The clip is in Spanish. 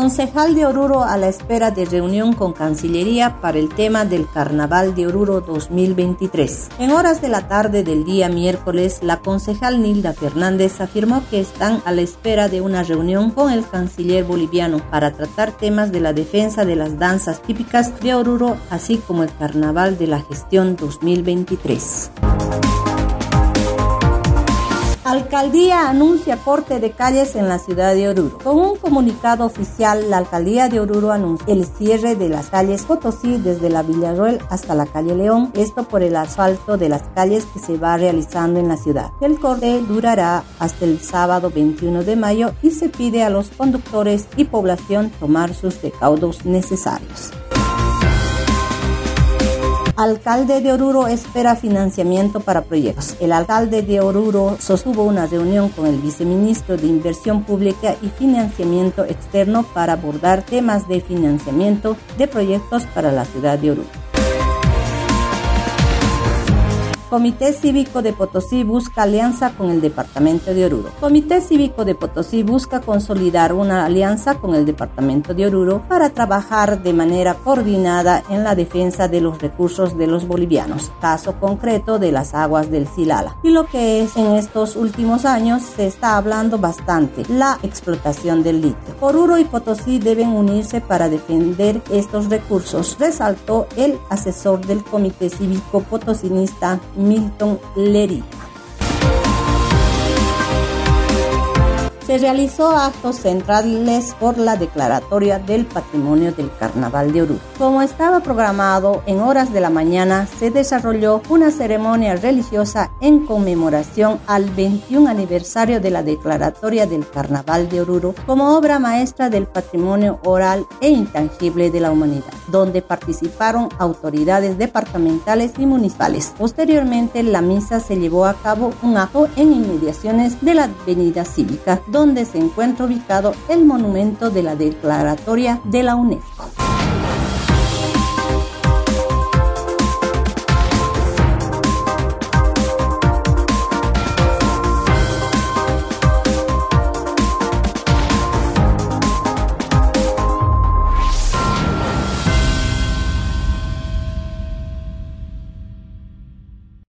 Concejal de Oruro a la espera de reunión con Cancillería para el tema del Carnaval de Oruro 2023. En horas de la tarde del día miércoles, la concejal Nilda Fernández afirmó que están a la espera de una reunión con el canciller boliviano para tratar temas de la defensa de las danzas típicas de Oruro, así como el Carnaval de la Gestión 2023. Alcaldía anuncia corte de calles en la ciudad de Oruro. Con un comunicado oficial, la Alcaldía de Oruro anuncia el cierre de las calles Potosí desde la Villarroel hasta la calle León, esto por el asfalto de las calles que se va realizando en la ciudad. El corte durará hasta el sábado 21 de mayo y se pide a los conductores y población tomar sus recaudos necesarios. Alcalde de Oruro espera financiamiento para proyectos. El alcalde de Oruro sostuvo una reunión con el viceministro de Inversión Pública y Financiamiento Externo para abordar temas de financiamiento de proyectos para la ciudad de Oruro. Comité Cívico de Potosí busca alianza con el Departamento de Oruro. Comité Cívico de Potosí busca consolidar una alianza con el Departamento de Oruro para trabajar de manera coordinada en la defensa de los recursos de los bolivianos, caso concreto de las aguas del Silala. Y lo que es en estos últimos años se está hablando bastante, la explotación del litio. Oruro y Potosí deben unirse para defender estos recursos, resaltó el asesor del Comité Cívico Potosinista Milton Lerita. se realizó actos centrales por la declaratoria del patrimonio del Carnaval de Oruro. Como estaba programado, en horas de la mañana se desarrolló una ceremonia religiosa en conmemoración al 21 aniversario de la declaratoria del Carnaval de Oruro como obra maestra del patrimonio oral e intangible de la humanidad, donde participaron autoridades departamentales y municipales. Posteriormente, la misa se llevó a cabo un acto en inmediaciones de la Avenida Cívica, donde se encuentra ubicado el monumento de la declaratoria de la UNESCO.